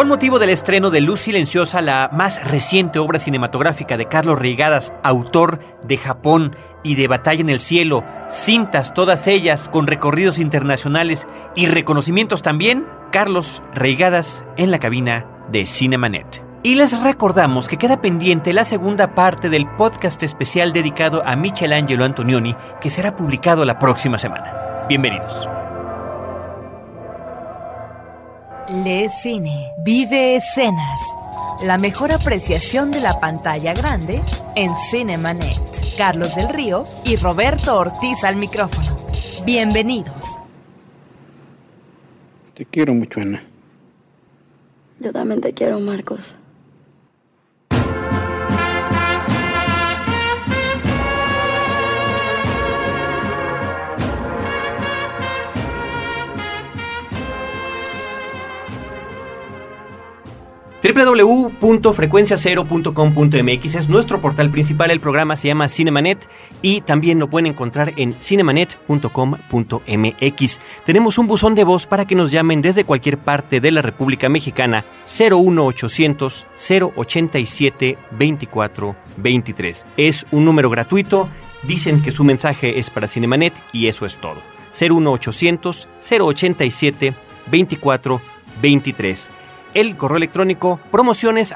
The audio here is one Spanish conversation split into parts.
Con motivo del estreno de Luz Silenciosa, la más reciente obra cinematográfica de Carlos Reigadas, autor de Japón y de Batalla en el Cielo, cintas todas ellas con recorridos internacionales y reconocimientos también, Carlos Reigadas en la cabina de Cinemanet. Y les recordamos que queda pendiente la segunda parte del podcast especial dedicado a Michelangelo Antonioni, que será publicado la próxima semana. Bienvenidos. Le Cine, vive escenas. La mejor apreciación de la pantalla grande en Cinemanet. Carlos del Río y Roberto Ortiz al micrófono. Bienvenidos. Te quiero mucho, Ana. Yo también te quiero, Marcos. www.frecuenciacero.com.mx es nuestro portal principal, el programa se llama Cinemanet y también lo pueden encontrar en cinemanet.com.mx. Tenemos un buzón de voz para que nos llamen desde cualquier parte de la República Mexicana 01800 087 2423. Es un número gratuito, dicen que su mensaje es para Cinemanet y eso es todo. 01800 087 2423 el correo electrónico promociones.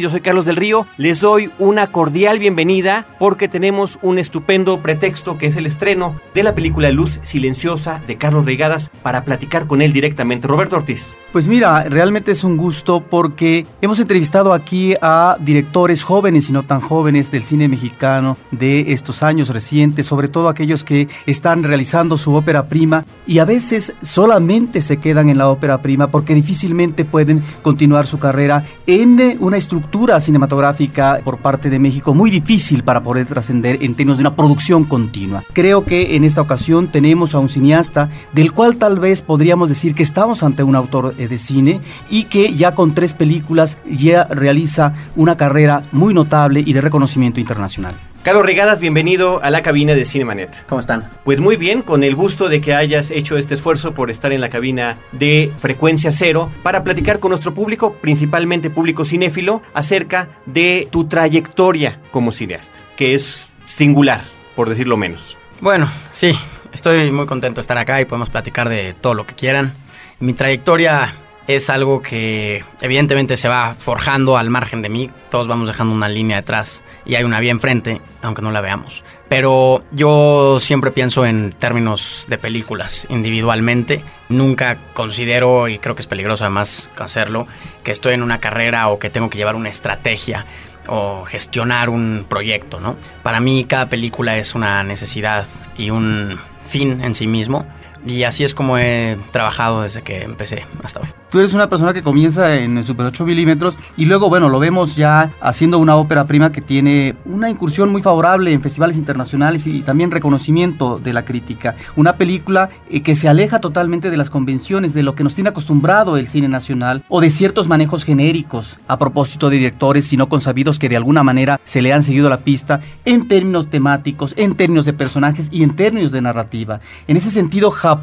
Yo soy Carlos del Río. Les doy una cordial bienvenida porque tenemos un estupendo pretexto que es el estreno de la película Luz Silenciosa de Carlos Reigadas para platicar con él directamente. Roberto Ortiz. Pues mira, realmente es un gusto porque hemos entrevistado aquí a directores jóvenes y no tan jóvenes del cine mexicano de estos años recientes, sobre todo aquellos que están realizando su ópera prima y a veces solamente se quedan en la ópera prima porque difícilmente pueden continuar su carrera en eh, una estructura cinematográfica por parte de México muy difícil para poder trascender en términos de una producción continua. Creo que en esta ocasión tenemos a un cineasta del cual tal vez podríamos decir que estamos ante un autor eh, de cine y que ya con tres películas ya realiza una carrera muy notable y de reconocimiento internacional. Carlos Regadas, bienvenido a la cabina de Cinemanet. ¿Cómo están? Pues muy bien, con el gusto de que hayas hecho este esfuerzo por estar en la cabina de Frecuencia Cero para platicar con nuestro público, principalmente público cinéfilo, acerca de tu trayectoria como cineasta, que es singular, por decirlo menos. Bueno, sí, estoy muy contento de estar acá y podemos platicar de todo lo que quieran. Mi trayectoria es algo que evidentemente se va forjando al margen de mí. Todos vamos dejando una línea detrás y hay una vía enfrente, aunque no la veamos. Pero yo siempre pienso en términos de películas individualmente. Nunca considero, y creo que es peligroso además hacerlo, que estoy en una carrera o que tengo que llevar una estrategia o gestionar un proyecto, ¿no? Para mí cada película es una necesidad y un fin en sí mismo. Y así es como he trabajado desde que empecé hasta hoy. Tú eres una persona que comienza en Super 8 milímetros y luego, bueno, lo vemos ya haciendo una ópera prima que tiene una incursión muy favorable en festivales internacionales y también reconocimiento de la crítica. Una película eh, que se aleja totalmente de las convenciones, de lo que nos tiene acostumbrado el cine nacional o de ciertos manejos genéricos a propósito de directores y no consabidos que de alguna manera se le han seguido la pista en términos temáticos, en términos de personajes y en términos de narrativa. En ese sentido, Japón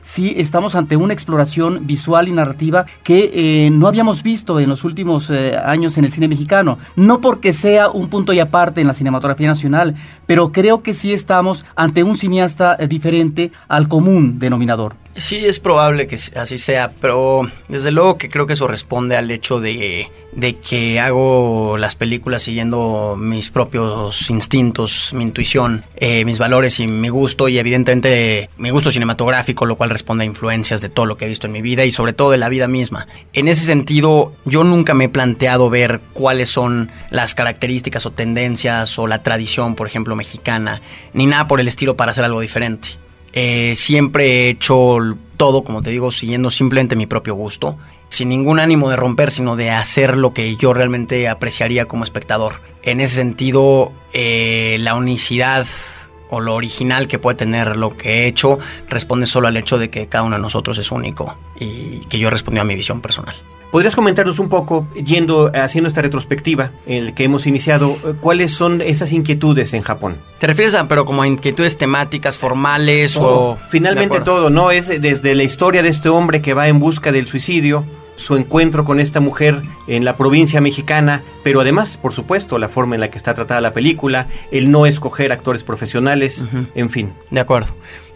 sí estamos ante una exploración visual y narrativa que eh, no habíamos visto en los últimos eh, años en el cine mexicano. No porque sea un punto y aparte en la cinematografía nacional, pero creo que sí estamos ante un cineasta eh, diferente al común denominador. Sí, es probable que así sea, pero desde luego que creo que eso responde al hecho de, de, que hago las películas siguiendo mis propios instintos, mi intuición, eh, mis valores y mi gusto, y evidentemente mi gusto cinematográfico, lo cual responde a influencias de todo lo que he visto en mi vida y sobre todo de la vida misma. En ese sentido, yo nunca me he planteado ver cuáles son las características o tendencias o la tradición, por ejemplo, mexicana, ni nada por el estilo para hacer algo diferente. Eh, siempre he hecho todo, como te digo, siguiendo simplemente mi propio gusto, sin ningún ánimo de romper, sino de hacer lo que yo realmente apreciaría como espectador. En ese sentido, eh, la unicidad o lo original que puede tener lo que he hecho responde solo al hecho de que cada uno de nosotros es único y que yo respondí a mi visión personal. ¿Podrías comentarnos un poco, yendo, haciendo esta retrospectiva el que hemos iniciado, cuáles son esas inquietudes en Japón? ¿Te refieres a, pero como a inquietudes temáticas, formales o...? Finalmente todo, ¿no? Es desde la historia de este hombre que va en busca del suicidio, su encuentro con esta mujer en la provincia mexicana, pero además, por supuesto, la forma en la que está tratada la película, el no escoger actores profesionales, en fin. De acuerdo.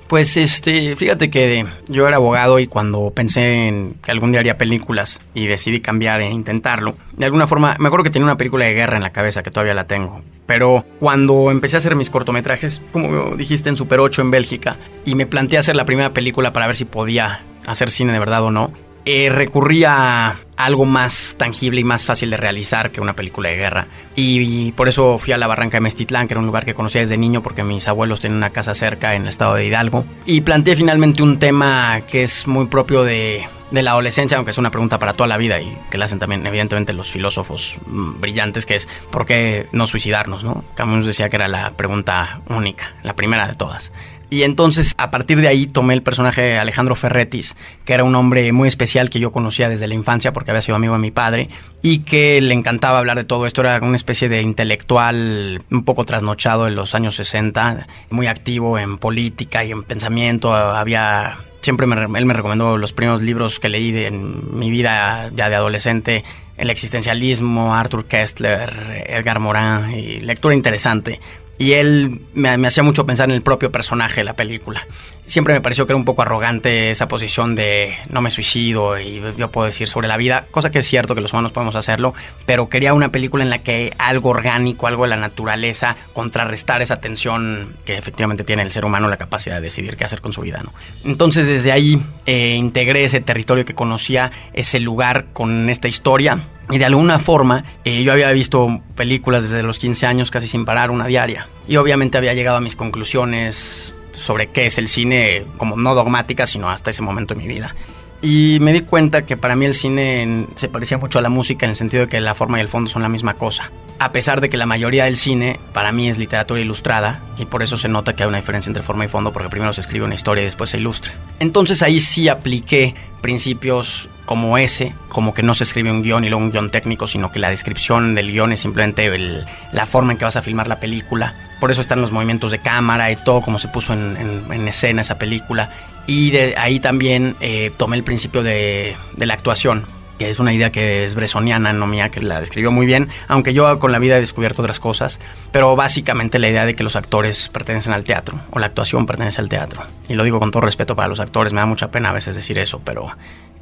Pues este, fíjate que yo era abogado y cuando pensé en que algún día haría películas y decidí cambiar e intentarlo, de alguna forma, me acuerdo que tenía una película de guerra en la cabeza que todavía la tengo. Pero cuando empecé a hacer mis cortometrajes, como dijiste en Super 8 en Bélgica, y me planteé hacer la primera película para ver si podía hacer cine de verdad o no, eh, recurría a algo más tangible y más fácil de realizar que una película de guerra. Y, por eso fui a la Barranca de Mestitlán, que era un lugar que conocía desde niño porque mis abuelos tenían una casa cerca en el estado de Hidalgo. Y planteé finalmente un tema que es muy propio de, de la adolescencia, aunque es una pregunta para toda la vida y que la hacen también evidentemente los filósofos mm, brillantes, que es ¿por qué no suicidarnos? ¿no? Camus decía que era la pregunta única, la primera de todas. Y entonces, a partir de ahí, tomé el personaje de Alejandro Ferretis, que era un hombre muy especial que yo conocía desde la infancia porque había sido amigo de mi padre y que le encantaba hablar de todo esto. Era una especie de intelectual un poco trasnochado en los años 60, muy activo en política y en pensamiento. Había. Siempre él me recomendó los primeros libros que leí en mi vida ya de adolescente el existencialismo, Arthur Kessler, Edgar Morin, y lectura interesante. Y él me, hacía mucho pensar en el propio personaje de la película. Siempre me pareció que era un poco arrogante esa posición de no me suicido y yo puedo decir sobre la vida, cosa que es cierto que los humanos podemos hacerlo, pero quería una película en la que algo orgánico, algo de la naturaleza, contrarrestar esa tensión que efectivamente tiene el ser humano, la capacidad de decidir qué hacer con su vida. ¿no? Entonces desde ahí eh, integré ese territorio que conocía, ese lugar con esta historia y de alguna forma, eh, yo había visto películas desde los 15 años casi sin parar, una diaria. Y obviamente había llegado a mis conclusiones sobre qué es el cine, como no dogmática, sino hasta ese momento de mi vida. Y me di cuenta que para mí el cine se parecía mucho a la música en el sentido de que la forma y el fondo son la misma cosa. A pesar de que la mayoría del cine para mí es literatura ilustrada y por eso se nota que hay una diferencia entre forma y fondo porque primero se escribe una historia y después se ilustra. Entonces ahí sí apliqué principios como ese, como que no se escribe un guion y luego un guion técnico, sino que la descripción del guion es simplemente la forma en que vas a filmar la película. Por eso están los movimientos de cámara y todo como se puso en, escena esa película. Y de ahí también eh, tomé el principio de, la actuación que es una idea que es bresoniana, no mía, que la describió muy bien, aunque yo con la vida he descubierto otras cosas, pero básicamente la idea de que los actores pertenecen al teatro, o la actuación pertenece al teatro. Y lo digo con todo respeto para los actores, me da mucha pena a veces decir eso, pero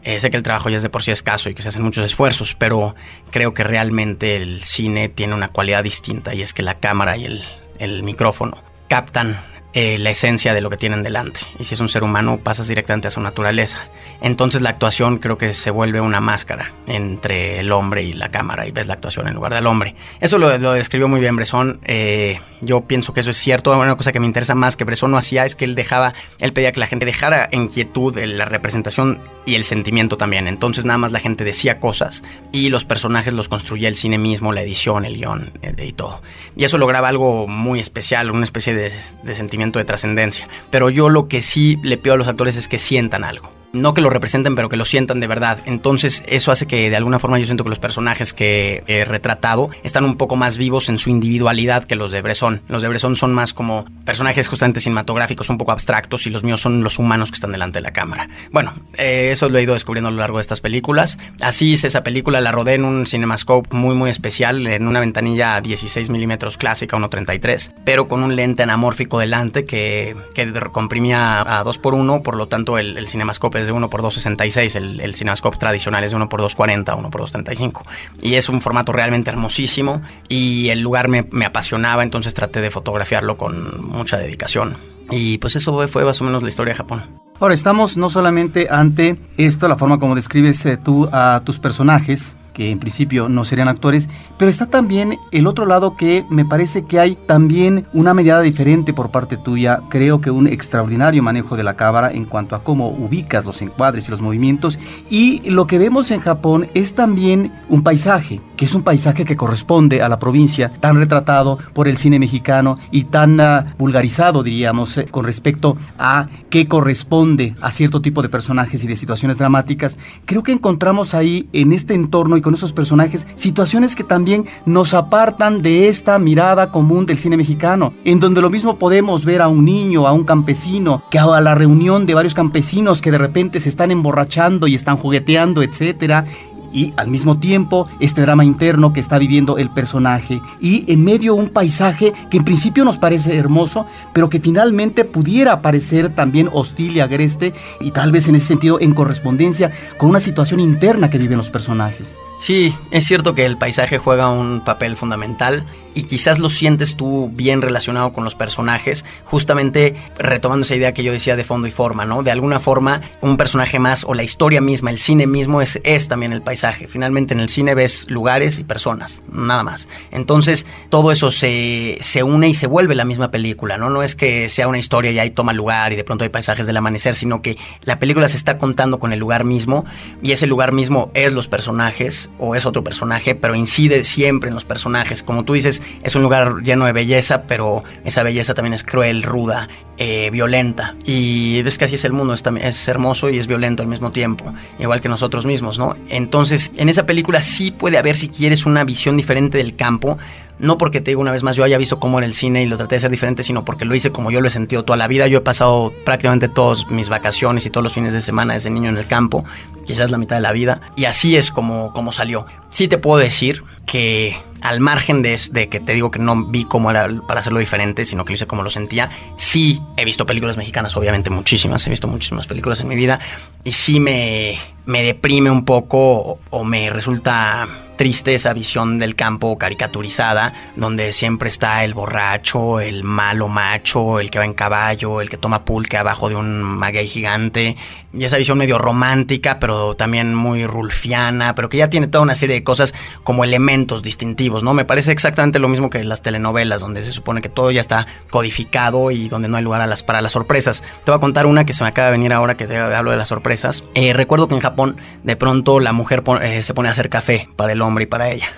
eh, sé que el trabajo ya es de por sí escaso y que se hacen muchos esfuerzos, pero creo que realmente el cine tiene una cualidad distinta y es que la cámara y el, el micrófono captan eh, la esencia de lo que tienen delante. Y si es un ser humano, pasas directamente a su naturaleza. Entonces la actuación creo que se vuelve una máscara entre el hombre y la cámara y ves la actuación en lugar del hombre. Eso lo, describió muy bien Bresson. Eh, yo pienso que eso es cierto. Una cosa que me interesa más que Bresson no hacía es que él dejaba, él pedía que la gente dejara en quietud la representación y el sentimiento también. Entonces nada más la gente decía cosas y los personajes los construía el cine mismo, la edición, el guion eh, y todo. Y eso lograba algo muy especial, una especie de sentimiento de trascendencia. Pero yo lo que sí le pido a los actores es que sientan algo no que lo representen, pero que lo sientan de verdad. Entonces, eso hace que de alguna forma yo siento que los personajes que he retratado están un poco más vivos en su individualidad que los de Bresson. Los de Bresson son más como personajes justamente cinematográficos, un poco abstractos, y los míos son los humanos que están delante de la cámara. Bueno, eh, eso lo he ido descubriendo a lo largo de estas películas. Así hice esa película, la rodé en un cinemascope muy, muy especial, en una ventanilla 16 milímetros clásica, 1.33, pero con un lente anamórfico delante que, que comprimía a 2x1, por lo tanto el, el cinemascope es de 1 por 266, el, el Cinemascope tradicional es de 1 por 240, 1 por 235. Y es un formato realmente hermosísimo y el lugar me, me apasionaba, entonces traté de fotografiarlo con mucha dedicación. Y pues eso fue más o menos la historia de Japón. Ahora estamos no solamente ante esto, la forma como describes eh, tú a tus personajes, que en principio no serían actores, pero está también el otro lado que me parece que hay también una mirada diferente por parte tuya, creo que un extraordinario manejo de la cámara en cuanto a cómo ubicas los encuadres y los movimientos, y lo que vemos en Japón es también un paisaje, que es un paisaje que corresponde a la provincia, tan retratado por el cine mexicano y tan uh, vulgarizado, diríamos, eh, con respecto a qué corresponde a cierto tipo de personajes y de situaciones dramáticas. Creo que encontramos ahí, en este entorno y con esos personajes, situaciones que también nos apartan de esta mirada común del cine mexicano, en donde lo mismo podemos ver a un niño, a un campesino, que a la reunión de varios campesinos que de repente se están emborrachando y están jugueteando, etcétera, y al mismo tiempo este drama interno que está viviendo el personaje y en medio un paisaje que en principio nos parece hermoso, pero que finalmente pudiera parecer también hostil y agreste y tal vez en ese sentido en correspondencia con una situación interna que viven los personajes. Sí, es cierto que el paisaje juega un papel fundamental y quizás lo sientes tú bien relacionado con los personajes, justamente retomando esa idea que yo decía de fondo y forma, ¿no? De alguna forma, un personaje más o la historia misma, el cine mismo es, es también el paisaje. Finalmente en el cine ves lugares y personas, nada más. Entonces todo eso se, se une y se vuelve la misma película, ¿no? No es que sea una historia y ahí toma lugar y de pronto hay paisajes del amanecer, sino que la película se está contando con el lugar mismo y ese lugar mismo es los personajes o es otro personaje, pero incide siempre en los personajes. Como tú dices, es un lugar lleno de belleza, pero esa belleza también es cruel, ruda, eh, violenta. Y ves que así es el mundo, es, es hermoso y es violento al mismo tiempo, igual que nosotros mismos, ¿no? Entonces, en esa película sí puede haber, si quieres, una visión diferente del campo, no porque te digo una vez más yo haya visto cómo era el cine y lo traté de ser diferente, sino porque lo hice como yo lo he sentido toda la vida. Yo he pasado prácticamente todas mis vacaciones y todos los fines de semana desde niño en el campo, quizás la mitad de la vida, y así es como, como salió. Sí te puedo decir que al margen de, de, que te digo que no vi cómo era para hacerlo diferente, sino que lo hice como lo sentía, sí he visto películas mexicanas, obviamente muchísimas, he visto muchísimas películas en mi vida, y sí me, me deprime un poco o me resulta triste esa visión del campo caricaturizada, donde siempre está el borracho, el malo macho, el que va en caballo, el que toma pulque abajo de un maguey gigante, y esa visión medio romántica, pero también muy rulfiana, pero que ya tiene toda una serie de cosas como elementos distintivos, ¿no? Me parece exactamente lo mismo que las telenovelas, donde se supone que todo ya está codificado y donde no hay lugar a las, para las sorpresas. Te voy a contar una que se me acaba de venir ahora que te hablo de las sorpresas. Eh, recuerdo que en Japón, de pronto la mujer eh, se pone a hacer café para el hombre y para ella.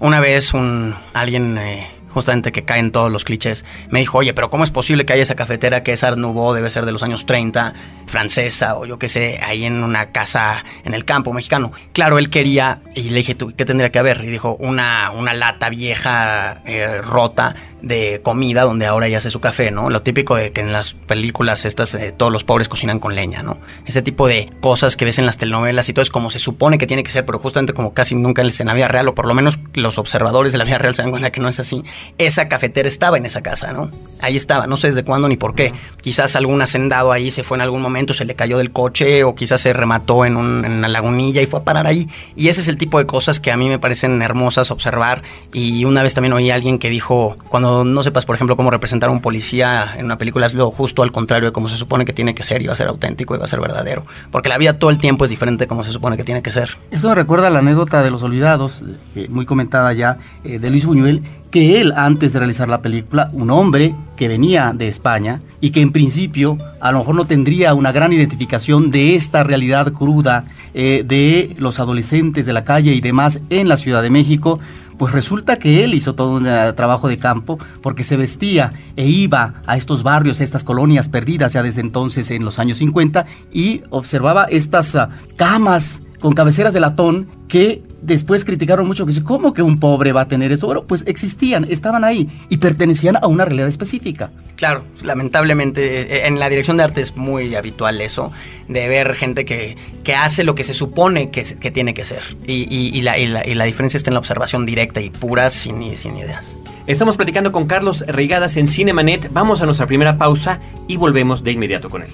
Una vez un alguien eh, justamente que caen todos los clichés, me dijo, oye, pero ¿cómo es posible que haya esa cafetera que es Art debe ser de los años 30, francesa o yo qué sé, ahí en una casa en el campo mexicano? Claro, él quería, y le dije, ¿tú qué tendría que haber? Y dijo, una, una lata vieja, eh, rota, de comida donde ahora ya hace su café, ¿no? Lo típico de que en las películas estas eh, todos los pobres cocinan con leña, ¿no? Ese tipo de cosas que ves en las telenovelas y todo es como se supone que tiene que ser, pero justamente como casi nunca en la vida real, o por lo menos los observadores de la vida real se dan cuenta que no es así. Esa cafetera estaba en esa casa, ¿no? Ahí estaba, no sé desde cuándo ni por qué. Quizás algún hacendado ahí se fue en algún momento, se le cayó del coche o quizás se remató en, un, en una lagunilla y fue a parar ahí. Y ese es el tipo de cosas que a mí me parecen hermosas observar. Y una vez también oí a alguien que dijo, cuando no sepas, por ejemplo, cómo representar a un policía en una película, es lo justo al contrario de cómo se supone que tiene que ser y a ser auténtico y va a ser verdadero. Porque la vida todo el tiempo es diferente de cómo se supone que tiene que ser. Esto me recuerda la anécdota de Los Olvidados, eh, muy comentada ya, eh, de Luis Buñuel, que él, antes de realizar la película, un hombre que venía de España y que en principio a lo mejor no tendría una gran identificación de esta realidad cruda eh, de los adolescentes de la calle y demás en la Ciudad de México, pues resulta que él hizo todo un uh, trabajo de campo porque se vestía e iba a estos barrios, a estas colonias perdidas ya desde entonces en los años 50 y observaba estas uh, camas con cabeceras de latón que después criticaron mucho que dice, ¿cómo que un pobre va a tener eso? Bueno, pues existían, estaban ahí y pertenecían a una realidad específica. Claro, lamentablemente eh, en la dirección de arte es muy habitual eso, de ver gente que, que hace lo que se supone que, que tiene que ser. Y, y, y, la, y, la, y, la, diferencia está en la observación directa y pura, sin, sin ideas. Estamos platicando con Carlos Reigadas en Cinemanet. Vamos a nuestra primera pausa y volvemos de inmediato con él.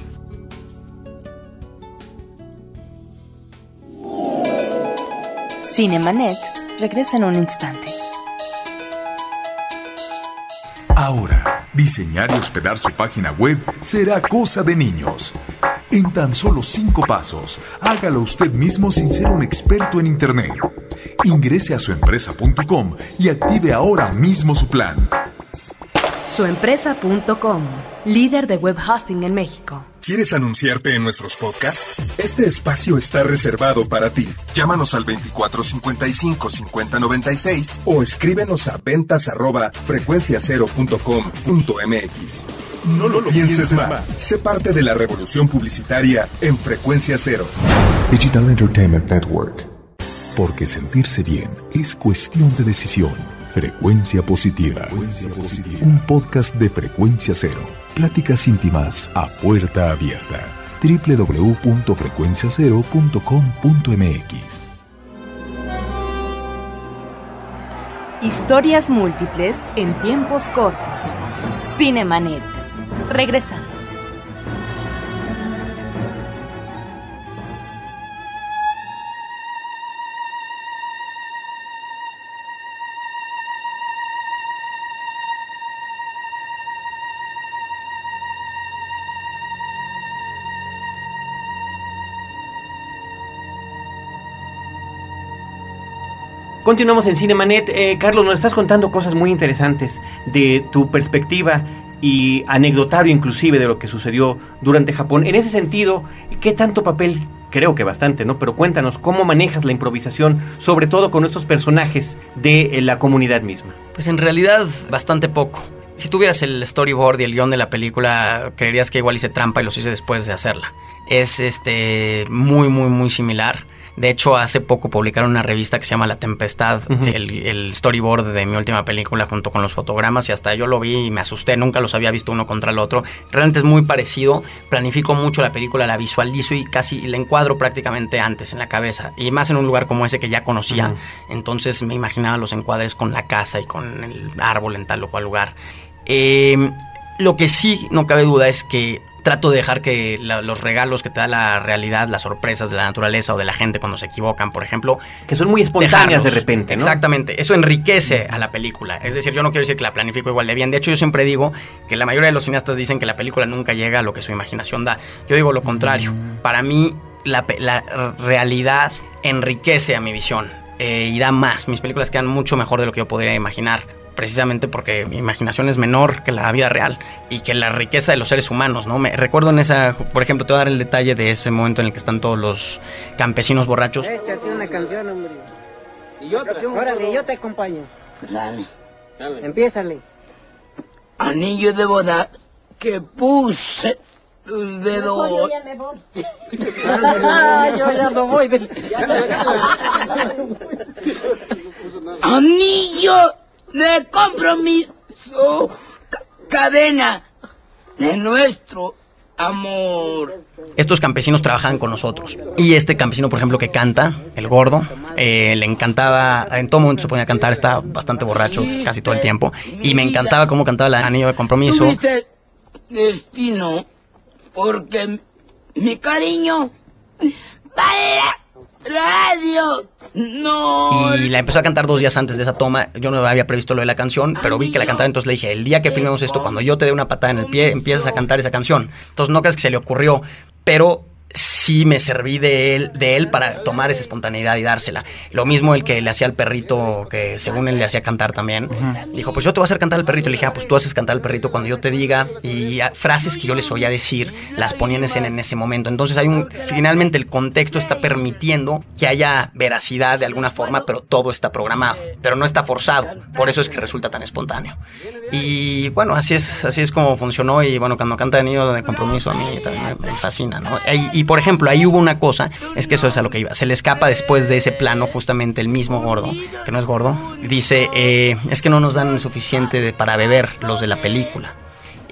Cinemanet regresa en un instante. Ahora, diseñar y hospedar su página web será cosa de niños. En tan solo cinco pasos, hágalo usted mismo sin ser un experto en Internet. Ingrese a suempresa.com y active ahora mismo su plan. Suempresa.com, líder de web hosting en México. ¿Quieres anunciarte en nuestros podcasts? Este espacio está reservado para ti. Llámanos al 2455 5096 o escríbenos a ventas arroba frecuenciacero.com.mx. No lo pienses más. Sé parte de la revolución publicitaria en Frecuencia Cero. Digital Entertainment Network. Porque sentirse bien es cuestión de decisión. Frecuencia positiva. Un podcast de frecuencia cero. Pláticas íntimas a puerta abierta. www.frecuenciacero.com.mx Historias múltiples en tiempos cortos. Cinemanet. Regresamos. Continuamos en Cinemanet. Eh, Carlos, nos estás contando cosas muy interesantes de tu perspectiva y anecdotario inclusive de lo que sucedió durante Japón. En ese sentido, ¿qué tanto papel? Creo que bastante, ¿no? Pero cuéntanos, ¿cómo manejas la improvisación, sobre todo con estos personajes de eh, la comunidad misma? Pues en realidad bastante poco. Si tuvieras el storyboard y el guion de la película, creerías que igual hice trampa y los hice después de hacerla. Es este muy, muy, muy similar. De hecho, hace poco publicaron una revista que se llama La Tempestad, el, el, storyboard de mi última película junto con los fotogramas y hasta yo lo vi y me asusté, nunca los había visto uno contra el otro. Realmente es muy parecido, planifico mucho la película, la visualizo y casi la encuadro prácticamente antes en la cabeza y más en un lugar como ese que ya conocía. Entonces me imaginaba los encuadres con la casa y con el árbol en tal o cual lugar. Eh, lo que sí no cabe duda es que trato de dejar que la, los regalos que te da la realidad, las sorpresas de la naturaleza o de la gente cuando se equivocan, por ejemplo. Que son muy espontáneas de repente, ¿no? Exactamente. Eso enriquece a la película. Es decir, yo no quiero decir que la planifico igual de bien. De hecho, yo siempre digo que la mayoría de los cineastas dicen que la película nunca llega a lo que su imaginación da. Yo digo lo contrario. Para mí, la, la realidad enriquece a mi visión. Eh, y da más. Mis películas quedan mucho mejor de lo que yo podría imaginar precisamente porque mi imaginación es menor que la vida real y que la riqueza de los seres humanos, ¿no? Me recuerdo en esa, por ejemplo, te voy a dar el detalle de ese momento en el que están todos los campesinos borrachos. Échate una canción, hombre. Y yo, órale, yo te acompaño. Dale. Dale. Empiézale. Anillo de boda que puse tus dedos. Yo ya me voy. yo ya no voy. Anillo de compromiso, ca cadena de nuestro amor. Estos campesinos trabajaban con nosotros. Y este campesino, por ejemplo, que canta, el gordo, eh, le encantaba, en todo momento se ponía a cantar, estaba bastante borracho casi todo el tiempo. Y me encantaba cómo cantaba el anillo de compromiso. Tuviste destino, porque mi cariño para radio no. Y la empezó a cantar dos días antes de esa toma. Yo no había previsto lo de la canción, pero vi que la cantaba. Entonces le dije: El día que filmemos esto, cuando yo te dé una patada en el pie, empiezas a cantar esa canción. Entonces no creas que se le ocurrió, pero sí me serví de él, de él para tomar esa espontaneidad y dársela. Lo mismo el que le hacía al perrito, que según él le hacía cantar también. Dijo, pues yo te voy a hacer cantar al perrito. Le dije, ah, pues tú haces cantar al perrito cuando yo te diga. Y frases que yo les oía decir, las ponía en escena en ese momento. Entonces hay un, finalmente el contexto está permitiendo que haya veracidad de alguna forma, pero todo está programado. Pero no está forzado. Por eso es que resulta tan espontáneo. Y bueno, así es, así es como funcionó. Y bueno, cuando canta Niño de Compromiso a mí también me, me fascina, ¿no? Y, y por ejemplo, ahí hubo una cosa, es que eso es a lo que iba. Se le escapa después de ese plano justamente el mismo gordo, que no es gordo, dice, eh, es que no nos dan suficiente para beber los de la película.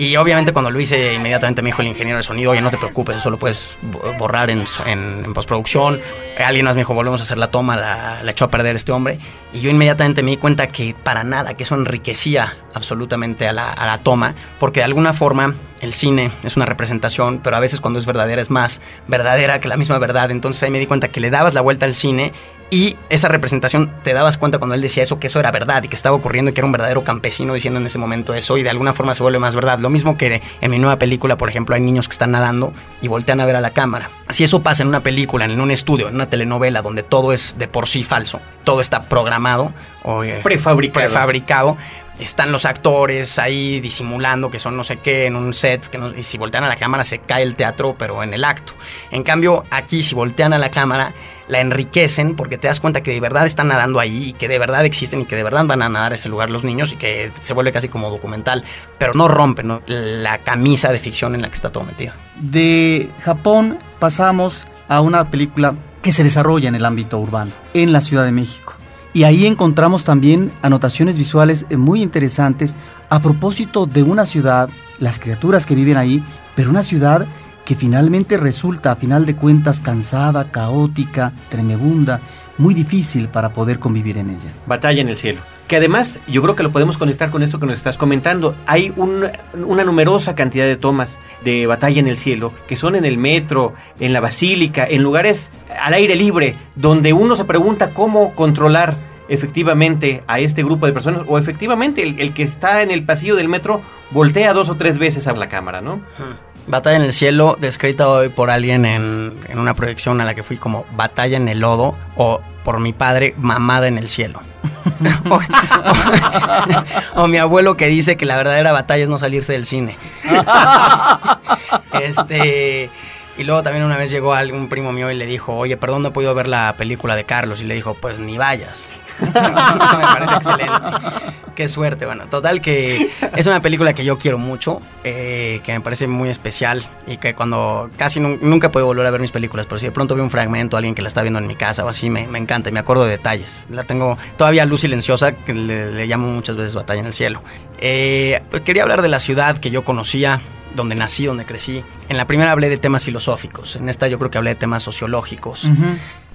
Y obviamente cuando lo hice, inmediatamente me dijo el ingeniero de sonido, oye, no te preocupes, eso lo puedes borrar en, en, en postproducción. Alguien más me dijo, volvemos a hacer la toma, la, la, echó a perder este hombre. Y yo inmediatamente me di cuenta que para nada, que eso enriquecía absolutamente a la, a la toma, porque de alguna forma el cine es una representación, pero a veces cuando es verdadera es más verdadera que la misma verdad. Entonces ahí me di cuenta que le dabas la vuelta al cine y esa representación te dabas cuenta cuando él decía eso, que eso era verdad y que estaba ocurriendo y que era un verdadero campesino diciendo en ese momento eso y de alguna forma se vuelve más verdad. Lo mismo que en mi nueva película, por ejemplo, hay niños que están nadando y voltean a ver a la cámara. Si eso pasa en una película, en un estudio, en una telenovela donde todo es de por sí falso, todo está programado o eh, prefabricado. prefabricado están los actores ahí disimulando que son no sé qué en un set, que y si voltean a la cámara se cae el teatro, pero en el acto. En cambio, aquí si voltean a la cámara, la enriquecen porque te das cuenta que de verdad están nadando ahí y que de verdad existen y que de verdad van a nadar ese lugar los niños y que se vuelve casi como documental, pero no rompen la camisa de ficción en la que está todo metido. De Japón pasamos a una película que se desarrolla en el ámbito urbano, en la Ciudad de México. Y ahí encontramos también anotaciones visuales muy interesantes a propósito de una ciudad, las criaturas que viven ahí, pero una ciudad que finalmente resulta, a final de cuentas, cansada, caótica, tremebunda, muy difícil para poder convivir en ella. Batalla en el cielo. Que además, yo creo que lo podemos conectar con esto que nos estás comentando. Hay una numerosa cantidad de tomas de batalla en el cielo, que son en el metro, en la basílica, en lugares al aire libre, donde uno se pregunta cómo controlar efectivamente a este grupo de personas, o efectivamente el, que está en el pasillo del metro voltea dos o tres veces a la cámara, ¿no? Batalla en el cielo, descrita hoy por alguien en, en, una proyección a la que fui como Batalla en el lodo o por mi padre Mamada en el cielo. o, mi abuelo que dice que la verdadera batalla es no salirse del cine. este y luego también una vez llegó algún primo mío y le dijo, oye, perdón, no he podido ver la película de Carlos. Y le dijo, pues ni vayas. Eso me parece excelente. Qué suerte, bueno. Total que es una película que yo quiero mucho, eh, que me parece muy especial y que cuando casi nunca puedo volver a ver mis películas, pero si de pronto veo un fragmento, alguien que la está viendo en mi casa o así, me, encanta y me acuerdo de detalles. La tengo todavía Luz Silenciosa, que le, llamo muchas veces Batalla en el Cielo. Eh, pues quería hablar de la ciudad que yo conocía, donde nací, donde crecí. En la primera hablé de temas filosóficos, en esta yo creo que hablé de temas sociológicos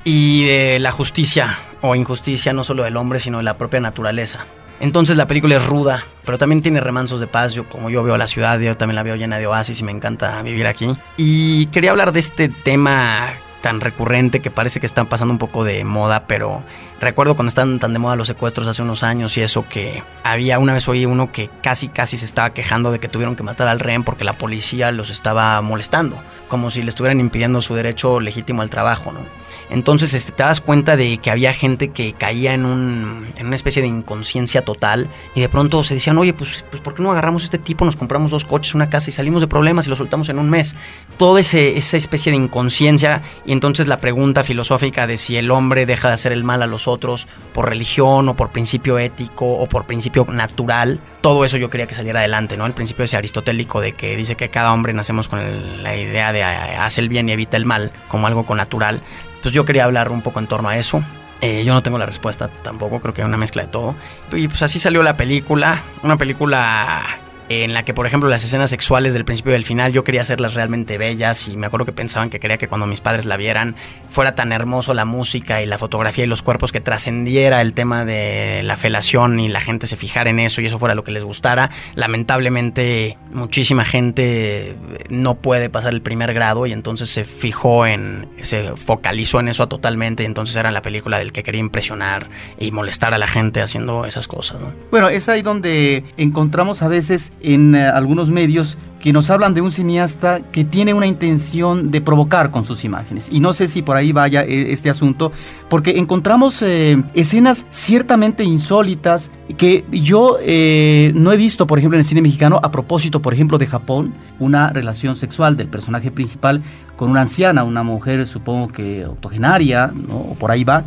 y de la justicia o injusticia no solo del hombre, sino de la propia naturaleza. Entonces la película es ruda, pero también tiene remansos de paz. Yo, como yo veo la ciudad, yo también la veo llena de oasis y me encanta vivir aquí. Y quería hablar de este tema tan recurrente que parece que están pasando un poco de moda, pero recuerdo cuando estaban tan de moda los secuestros hace unos años y eso que había una vez oí uno que casi casi se estaba quejando de que tuvieron que matar al rehén porque la policía los estaba molestando, como si le estuvieran impidiendo su derecho legítimo al trabajo, ¿no? Entonces este, te das cuenta de que había gente que caía en, un, en una especie de inconsciencia total y de pronto se decían, oye, pues, pues ¿por qué no agarramos este tipo, nos compramos dos coches, una casa y salimos de problemas y lo soltamos en un mes? Toda esa especie de inconsciencia y entonces la pregunta filosófica de si el hombre deja de hacer el mal a los otros por religión o por principio ético o por principio natural, todo eso yo quería que saliera adelante, ¿no? El principio ese aristotélico de que dice que cada hombre nacemos con la idea de hacer el bien y evita el mal como algo con natural pues yo quería hablar un poco en torno a eso. Eh, yo no tengo la respuesta tampoco, creo que es una mezcla de todo. Y pues así salió la película, una película en la que, por ejemplo, las escenas sexuales del principio y del final yo quería hacerlas realmente bellas y me acuerdo que pensaban que quería que cuando mis padres la vieran fuera tan hermoso la música y la fotografía y los cuerpos que trascendiera el tema de la felación y la gente se fijara en eso y eso fuera lo que les gustara. Lamentablemente muchísima gente no puede pasar el primer grado y entonces se fijó en, se focalizó en eso totalmente y entonces era la película del que quería impresionar y molestar a la gente haciendo esas cosas. Bueno, es ahí donde encontramos a veces en eh, algunos medios que nos hablan de un cineasta que tiene una intención de provocar con sus imágenes. Y no sé si por ahí vaya eh, este asunto, porque encontramos eh, escenas ciertamente insólitas que yo eh, no he visto, por ejemplo, en el cine mexicano, a propósito, por ejemplo, de Japón, una relación sexual del personaje principal con una anciana, una mujer supongo que octogenaria, ¿no? o por ahí va,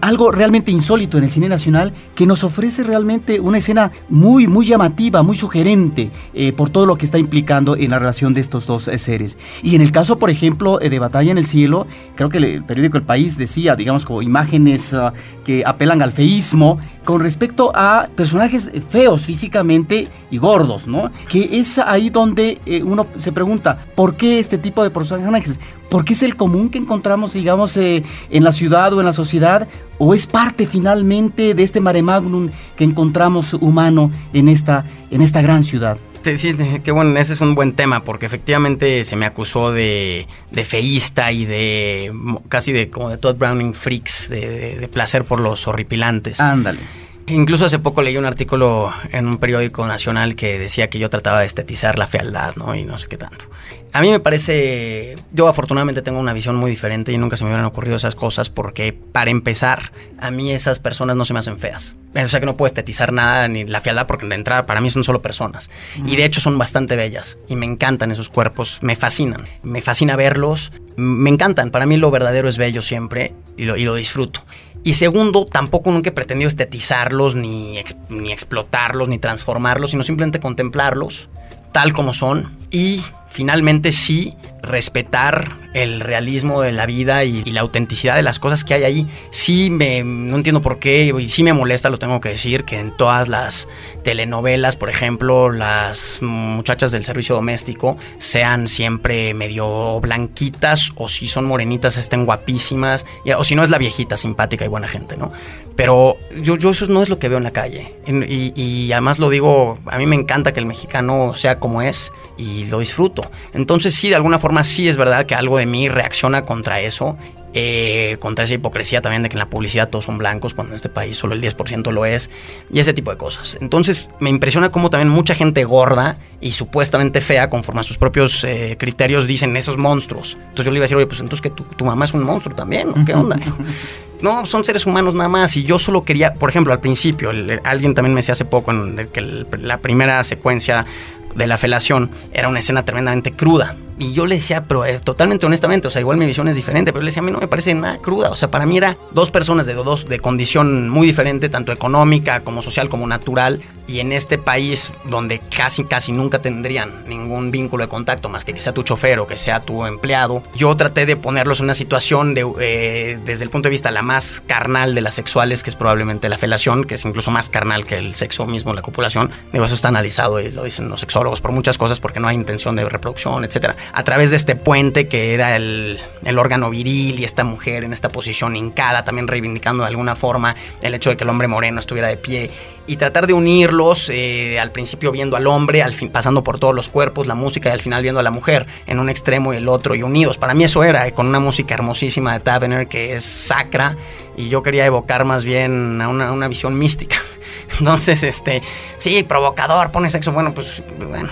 algo realmente insólito en el cine nacional que nos ofrece realmente una escena muy, muy llamativa, muy sugerente por todo lo que está implicando en la relación de estos dos eh, seres. Y en el caso, por ejemplo, eh, de Batalla en el Cielo, creo que el periódico El País decía, digamos, como imágenes ah, que apelan al feísmo con respecto a personajes feos físicamente y gordos, ¿no? Que es ahí donde eh, uno se pregunta, ¿por qué este tipo de personajes? porque es el común que encontramos, digamos, eh, en la ciudad o en la sociedad, o es parte finalmente de este mare magnum que encontramos humano en esta, en esta gran ciudad. Sí, qué bueno, ese es un buen tema, porque efectivamente se me acusó de, de feísta y de casi de como de Todd Browning freaks, de placer por los horripilantes. Ándale. Incluso hace poco leí un artículo en un periódico nacional que decía que yo trataba de estetizar la fealdad, ¿no? Y no sé qué tanto. A mí me parece, yo afortunadamente tengo una visión muy diferente y nunca se me hubieran ocurrido esas cosas porque, para empezar, a mí esas personas no se me hacen feas. O sea que no puedo estetizar nada ni la fealdad porque de entrada para mí son solo personas. Y de hecho son bastante bellas y me encantan esos cuerpos, me fascinan. Me fascina verlos, me encantan. Para mí lo verdadero es bello siempre y lo, y lo disfruto. Y segundo, tampoco nunca he pretendido estetizarlos, ni, ni explotarlos, ni transformarlos, sino simplemente contemplarlos tal como son. Y finalmente sí respetar el realismo de la vida y, la autenticidad de las cosas que hay ahí. Sí, me, no entiendo por qué, y sí me molesta, lo tengo que decir, que en todas las telenovelas, por ejemplo, las muchachas del servicio doméstico sean siempre medio blanquitas o si son morenitas estén guapísimas, o si no es la viejita simpática y buena gente, ¿no? Pero yo, yo eso no es lo que veo en la calle. Y, y además lo digo, a mí me encanta que el mexicano sea como es y lo disfruto. Entonces sí, de alguna forma sí es verdad que algo de mí reacciona contra eso eh, contra esa hipocresía también de que en la publicidad todos son blancos, cuando en este país solo el 10% lo es, y ese tipo de cosas. Entonces me impresiona cómo también mucha gente gorda y supuestamente fea, conforme a sus propios eh, criterios, dicen esos monstruos. Entonces yo le iba a decir, oye, pues entonces que tu, mamá es un monstruo también, ¿no? ¿Qué onda? no, son seres humanos nada más. Y yo solo quería, por ejemplo, al principio, alguien también me decía hace poco en que la primera secuencia de la felación era una escena tremendamente cruda. Y yo le decía, pero eh, totalmente honestamente, o sea, igual mi visión es diferente, pero le decía, a mí no me parece nada cruda. O sea, para mí era dos personas de dos de condición muy diferente, tanto económica como social como natural. Y en este país donde casi, casi nunca tendrían ningún vínculo de contacto más que que sea tu chofer o que sea tu empleado, yo traté de ponerlos en una situación de, eh, desde el punto de vista la más carnal de las sexuales, que es probablemente la felación, que es incluso más carnal que el sexo mismo, la copulación. Digo, eso está analizado y lo dicen los sexólogos por muchas cosas, porque no hay intención de reproducción, etcétera a través de este puente que era el, órgano viril y esta mujer en esta posición hincada, también reivindicando de alguna forma el hecho de que el hombre moreno estuviera de pie y tratar de unirlos, eh, al principio viendo al hombre, al fin, pasando por todos los cuerpos, la música y al final viendo a la mujer en un extremo y el otro y unidos. Para mí eso era, eh, con una música hermosísima de Tavener que es sacra y yo quería evocar más bien a una, una visión mística. Entonces, este, sí, provocador, pone sexo, bueno, pues, bueno,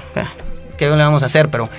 ¿qué le vamos a hacer? Pero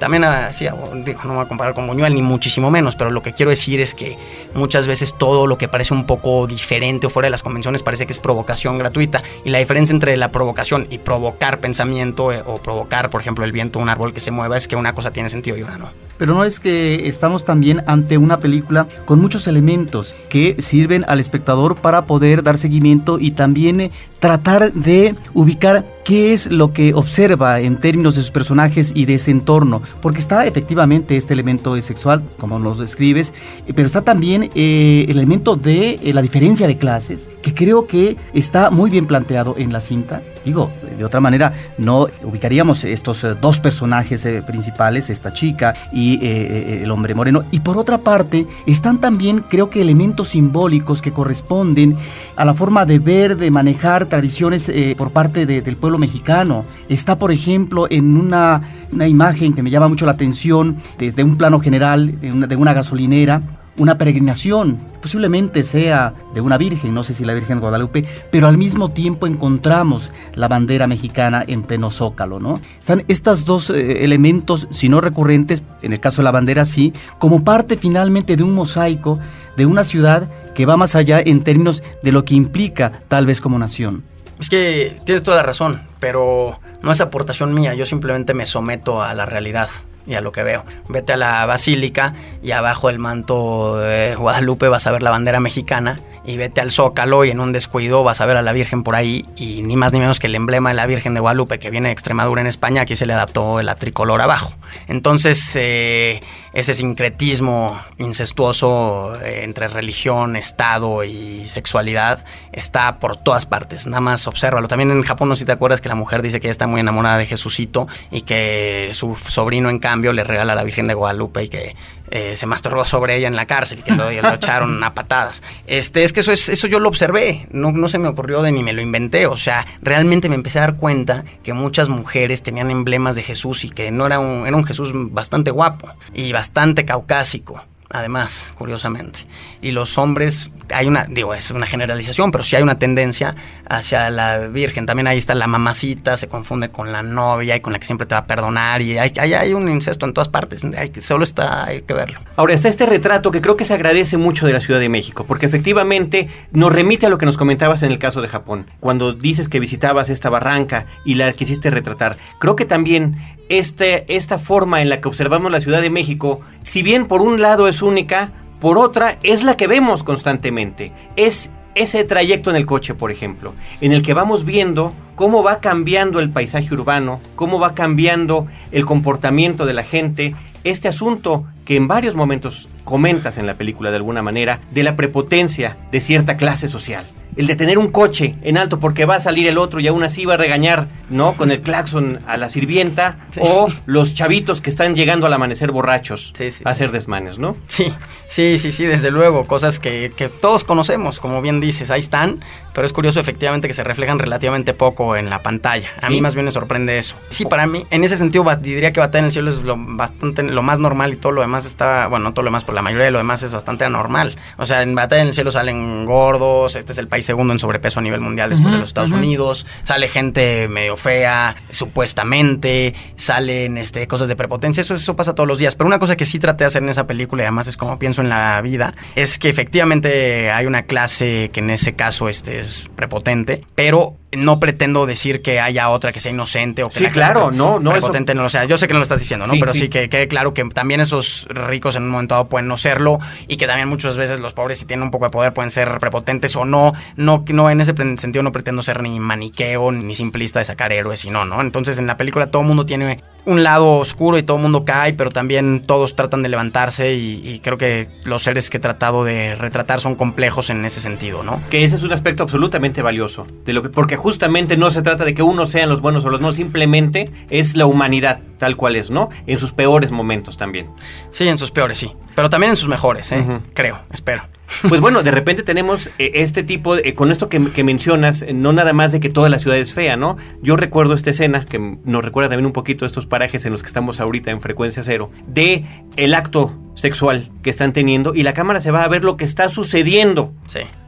también así, ah, digo, no me voy a comparar con Buñuel ni muchísimo menos, pero lo que quiero decir es que muchas veces todo lo que parece un poco diferente o fuera de las convenciones parece que es provocación gratuita. Y la diferencia entre la provocación y provocar pensamiento eh, o provocar, por ejemplo, el viento un árbol que se mueva es que una cosa tiene sentido y una no. Pero no es que estamos también ante una película con muchos elementos que sirven al espectador para poder dar seguimiento y también eh, tratar de ubicar qué es lo que observa en términos de sus personajes y de ese entorno, porque está efectivamente este elemento sexual, como nos describes, eh, pero está también eh, el elemento de la diferencia de clases, que creo que está muy bien planteado en la cinta. Digo, de otra manera, no ubicaríamos estos dos personajes principales, esta chica y el hombre moreno, y por otra parte, están también, creo que, elementos simbólicos que corresponden a la forma de ver, de manejar tradiciones por parte del pueblo mexicano. Está, por ejemplo, en una, imagen que me llama mucho la atención desde un plano general de una, de una gasolinera, una peregrinación, posiblemente sea de una virgen, no sé si la Virgen Guadalupe, pero al mismo tiempo encontramos la bandera mexicana en pleno zócalo, ¿no? Están estos dos eh, elementos, si no recurrentes, en el caso de la bandera sí, como parte finalmente de un mosaico de una ciudad que va más allá en términos de lo que implica tal vez como nación. Es que tienes toda la razón, pero no es aportación mía, yo simplemente me someto a la realidad y a lo que veo. Vete a la basílica y abajo del manto de Guadalupe vas a ver la bandera mexicana y vete al Zócalo y en un descuido vas a ver a la Virgen por ahí y ni más ni menos que el emblema de la Virgen de Guadalupe que viene de Extremadura en España, aquí se le adaptó la tricolor abajo. Entonces, eh, ese sincretismo incestuoso eh, entre religión, Estado y sexualidad está por todas partes, nada más obsérvalo. También en Japón, no sé si te acuerdas que la mujer dice que ella está muy enamorada de Jesucito y que su sobrino en cambio le regala a la Virgen de Guadalupe y que eh, se masturbó sobre ella en la cárcel, que lo, lo echaron a patadas. Este, es que eso, es, eso yo lo observé, no, no se me ocurrió de ni me lo inventé, o sea, realmente me empecé a dar cuenta que muchas mujeres tenían emblemas de Jesús y que no era un, era un Jesús bastante guapo y bastante caucásico además, curiosamente. Y los hombres, hay una, digo, es una generalización, pero sí hay una tendencia hacia la Virgen. También ahí está la mamacita, se confunde con la novia y con la que siempre te va a perdonar. Y hay, hay, un incesto en todas partes, hay, solo está, hay que verlo. Ahora, está este retrato que creo que se agradece mucho de la Ciudad de México, porque efectivamente nos remite a lo que nos comentabas en el caso de Japón. Cuando dices que visitabas esta barranca y la quisiste retratar, creo que también este, esta forma en la que observamos la Ciudad de México, si bien por un lado es única, por otra es la que vemos constantemente. Es ese trayecto en el coche, por ejemplo, en el que vamos viendo cómo va cambiando el paisaje urbano, cómo va cambiando el comportamiento de la gente, este asunto que en varios momentos comentas en la película de alguna manera, de la prepotencia de cierta clase social el de tener un coche en alto porque va a salir el otro y aún así va a regañar, ¿no? Con el claxon a la sirvienta o los chavitos que están llegando al amanecer borrachos a hacer desmanes, ¿no? Sí, sí, sí, sí, desde luego, cosas que, que todos conocemos, como bien dices, ahí están, pero es curioso efectivamente que se reflejan relativamente poco en la pantalla. A mí más bien me sorprende eso. Sí, para mí, en ese sentido, diría que Batalla en el Cielo es lo, bastante, lo más normal y todo lo demás está, bueno, no todo lo demás, pero la mayoría de lo demás es bastante anormal. O sea, en Batalla en el Cielo salen gordos, este es el país segundo en sobrepeso a nivel mundial después de los Estados Unidos, sale gente medio fea, supuestamente, salen este, cosas de prepotencia, eso, eso pasa todos los días. Pero una cosa que sí traté de hacer en esa película, y además es como pienso en la vida, es que efectivamente hay una clase que en ese caso este, es prepotente, pero no pretendo decir que haya otra que sea inocente o que sí, claro, no, no, prepotente no lo sea. Yo sé que no lo estás diciendo, ¿no? Pero sí. que quede claro que también esos ricos en un momento dado pueden no serlo y que también muchas veces los pobres si tienen un poco de poder pueden ser prepotentes o no. No, no en ese sentido no pretendo ser ni maniqueo ni simplista de sacar héroes y no, ¿no? Entonces en la película todo el mundo tiene un lado oscuro y todo el mundo cae, pero también todos tratan de levantarse y, creo que los seres que he tratado de retratar son complejos en ese sentido, ¿no? Que ese es un aspecto absolutamente valioso, de lo que, porque justamente no se trata de que unos sean los buenos o los no, simplemente es la humanidad tal cual es, ¿no? En sus peores momentos también. Sí, en sus peores, sí, pero también en sus mejores, ¿eh? Creo, espero. Pues bueno, de repente tenemos eh, este tipo, de, con esto que, mencionas, eh, no nada más de que toda la ciudad es fea, ¿no? Yo recuerdo esta escena, que nos recuerda también un poquito estos parajes en los que estamos ahorita en frecuencia cero, de el acto sexual que están teniendo y la cámara se va a ver lo que está sucediendo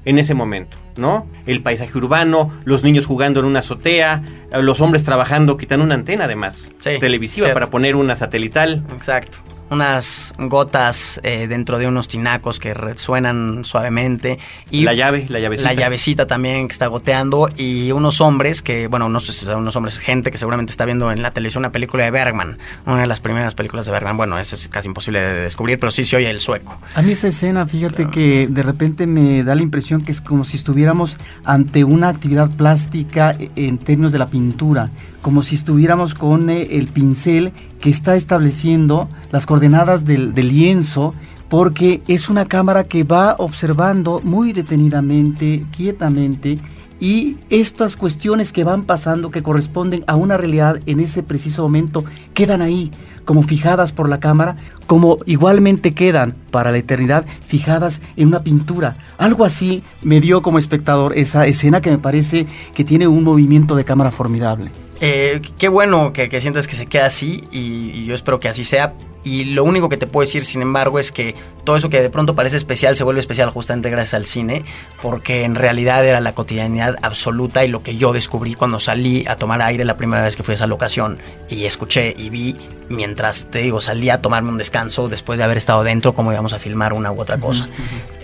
en ese momento, ¿no? El paisaje urbano, los niños jugando en una azotea, los hombres trabajando, quitando una antena además, televisiva para poner una satelital. Exacto unas gotas eh, dentro de unos tinacos que resuenan suavemente. Y la llave, la llavecita. La llavecita también que está goteando. Y unos hombres que, bueno, no sé si son unos hombres, gente que seguramente está viendo en la televisión una película de Bergman. Una de las primeras películas de Bergman. Bueno, eso es casi imposible de descubrir, pero sí se oye el sueco. A mí esa escena, fíjate que de repente me da la impresión que es como si estuviéramos ante una actividad plástica e, en términos de la pintura como si estuviéramos con eh, el pincel que está estableciendo las coordenadas del, lienzo, porque es una cámara que va observando muy detenidamente, quietamente, y estas cuestiones que van pasando, que corresponden a una realidad en ese preciso momento, quedan ahí, como fijadas por la cámara, como igualmente quedan para la eternidad fijadas en una pintura. Algo así me dio como espectador esa escena que me parece que tiene un movimiento de cámara formidable. Eh, qué bueno que, sientas que se queda así y, yo espero que así sea. Y lo único que te puedo decir, sin embargo, es que todo eso que de pronto parece especial se vuelve especial justamente gracias al cine, porque en realidad era la cotidianidad absoluta y lo que yo descubrí cuando salí a tomar aire la primera vez que fui a esa locación y escuché y vi mientras, te digo, salí a tomarme un descanso después de haber estado dentro, como íbamos a filmar una u otra cosa.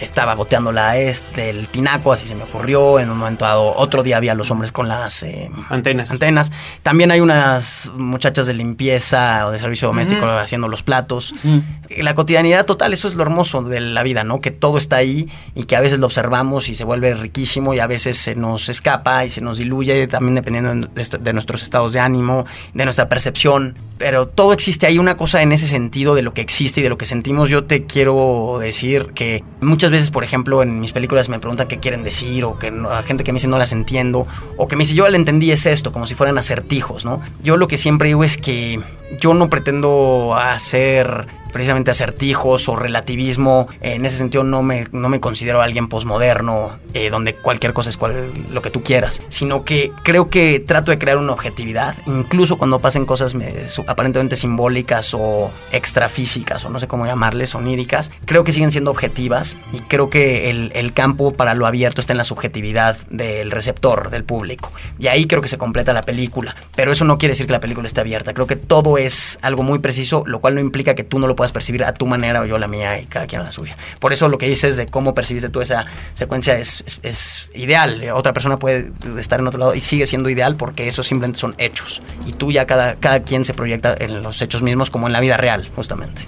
Estaba goteando la este, el tinaco, así se me ocurrió. En un momento dado, otro día había los hombres con las eh, antenas. antenas. También hay unas muchachas de limpieza o de servicio doméstico haciendo los platos. La cotidianidad total, eso es lo hermoso de la vida, ¿no? Que todo está ahí y que a veces lo observamos y se vuelve riquísimo y a veces se nos escapa y se nos diluye, también dependiendo de nuestros estados de ánimo, de nuestra percepción. Pero todo existe, hay una cosa en ese sentido de lo que existe y de lo que sentimos. Yo te quiero decir que muchas veces, por ejemplo, en mis películas me preguntan qué quieren decir o que la gente que me dice no las entiendo o que me dice yo le entendí es esto, como si fueran acertijos, ¿no? Yo lo que siempre digo es que yo no pretendo hacer precisamente acertijos o relativismo. En ese sentido no me, no me considero alguien posmoderno, eh, donde cualquier cosa es cual, lo que tú quieras, sino que creo que trato de crear una objetividad, incluso cuando pasen cosas aparentemente simbólicas o extrafísicas, o no sé cómo llamarles, oníricas, creo que siguen siendo objetivas y creo que el, el campo para lo abierto está en la subjetividad del receptor, del público. Y ahí creo que se completa la película, pero eso no quiere decir que la película esté abierta. Creo que todo es algo muy preciso, lo cual no implica que tú no lo puedas percibir a tu manera o yo la mía y cada quien a la suya. Por eso lo que dices de cómo percibiste tú esa secuencia es, es, ideal. Otra persona puede estar en otro lado y sigue siendo ideal porque eso simplemente son hechos. Y tú ya cada, cada quien se proyecta en los hechos mismos como en la vida real, justamente.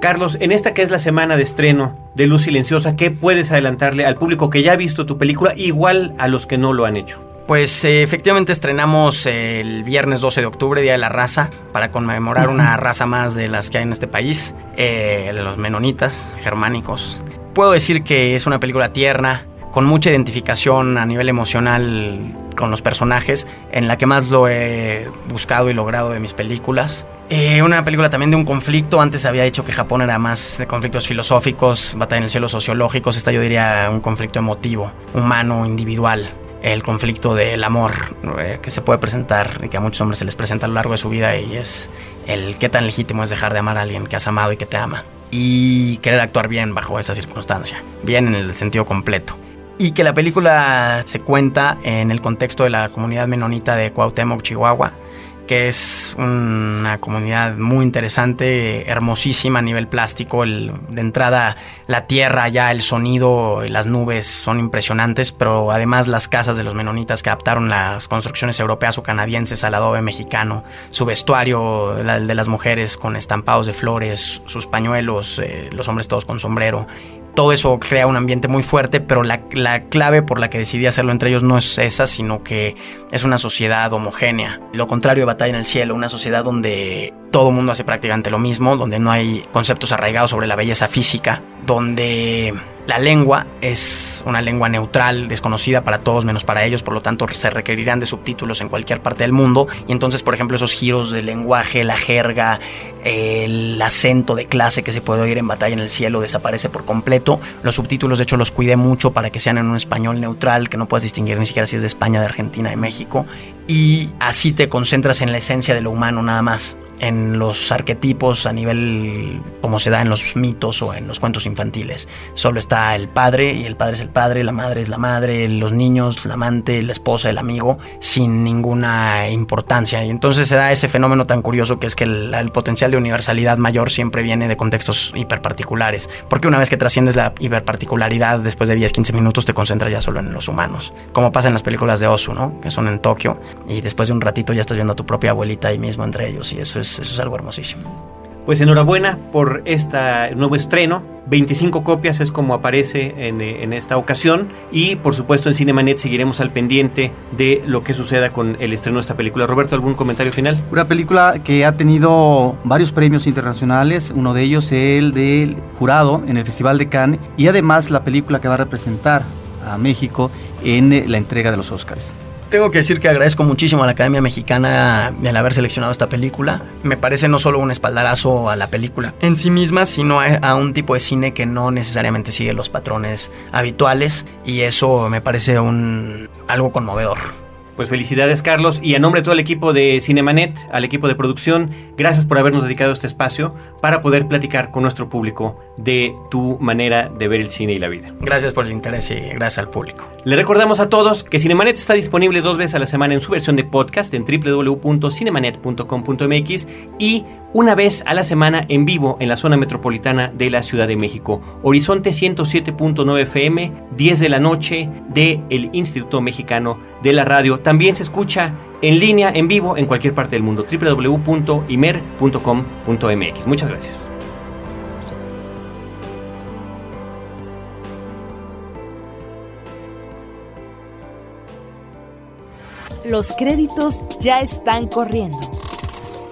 Carlos, en esta que es la semana de estreno de Luz Silenciosa, ¿qué puedes adelantarle al público que ya ha visto tu película, igual a los que no lo han hecho? Pues eh, efectivamente estrenamos el viernes 12 de octubre, Día de la Raza, para conmemorar una raza más de las que hay en este país, eh, los menonitas germánicos. Puedo decir que es una película tierna, con mucha identificación a nivel emocional con los personajes, en la que más lo he buscado y logrado de mis películas. Eh, una película también de un conflicto. Antes había dicho que Japón era más de conflictos filosóficos, batalla en el cielo sociológicos. Esta yo diría un conflicto emotivo, humano, individual. El conflicto del amor eh, que se puede presentar y que a muchos hombres se les presenta a lo largo de su vida y es el qué tan legítimo es dejar de amar a alguien que has amado y que te ama. Y querer actuar bien bajo esa circunstancia. Bien en el sentido completo y que la película se cuenta en el contexto de la comunidad menonita de Cuauhtémoc, Chihuahua, que es una comunidad muy interesante, hermosísima a nivel plástico. El, de entrada, la tierra, ya el sonido, y las nubes son impresionantes, pero además las casas de los menonitas que adaptaron las construcciones europeas o canadienses al adobe mexicano, su vestuario, el de las mujeres con estampados de flores, sus pañuelos, eh, los hombres todos con sombrero todo eso crea un ambiente muy fuerte, pero la, clave por la que decidí hacerlo entre ellos no es esa, sino que es una sociedad homogénea. Lo contrario de Batalla en el Cielo, una sociedad donde todo el mundo hace prácticamente lo mismo, donde no hay conceptos arraigados sobre la belleza física, donde la lengua es una lengua neutral, desconocida para todos menos para ellos, por lo tanto se requerirán de subtítulos en cualquier parte del mundo. Y entonces, por ejemplo, esos giros del lenguaje, la jerga, el acento de clase que se puede oír en Batalla en el Cielo desaparece por completo. Los subtítulos, de hecho, los cuidé mucho para que sean en un español neutral, que no puedas distinguir ni siquiera si es de España, de Argentina, de México. Y así te concentras en la esencia de lo humano nada más en los arquetipos a nivel como se da en los mitos o en los cuentos infantiles. Solo está el padre y el padre es el padre, la madre es la madre, los niños, la amante, la esposa, el amigo, sin ninguna importancia. Y entonces se da ese fenómeno tan curioso que es que el, potencial de universalidad mayor siempre viene de contextos hiperparticulares. Porque una vez que trasciendes la hiperparticularidad, después de 10, 15 minutos te concentras ya solo en los humanos. Como pasa en las películas de Osu, ¿no? Que son en Tokio. Y después de un ratito ya estás viendo a tu propia abuelita ahí mismo entre ellos. Y eso es eso es algo hermosísimo. Pues enhorabuena por este nuevo estreno. 25 copias es como aparece en, eh, en, esta ocasión. Y por supuesto en Cinemanet seguiremos al pendiente de lo que suceda con el estreno de esta película. Roberto, ¿algún comentario final? Una película que ha tenido varios premios internacionales. Uno de ellos el del jurado en el Festival de Cannes. Y además la película que va a representar a México en la entrega de los Oscars. Tengo que decir que agradezco muchísimo a la Academia Mexicana el haber seleccionado esta película. Me parece no solo un espaldarazo a la película en sí misma, sino a, un tipo de cine que no necesariamente sigue los patrones habituales y eso me parece un algo conmovedor. Pues felicidades Carlos y a nombre de todo el equipo de Cinemanet, al equipo de producción, gracias por habernos dedicado este espacio para poder platicar con nuestro público de tu manera de ver el cine y la vida. Gracias por el interés y gracias al público. Le recordamos a todos que Cinemanet está disponible dos veces a la semana en su versión de podcast en www.cinemanet.com.mx y una vez a la semana en vivo en la zona metropolitana de la Ciudad de México. Horizonte 107.9 FM, 10 de la noche de el Instituto Mexicano de la Radio. También se escucha en línea, en vivo, en cualquier parte del mundo. www.imer.com.mx. Muchas gracias. Los créditos ya están corriendo.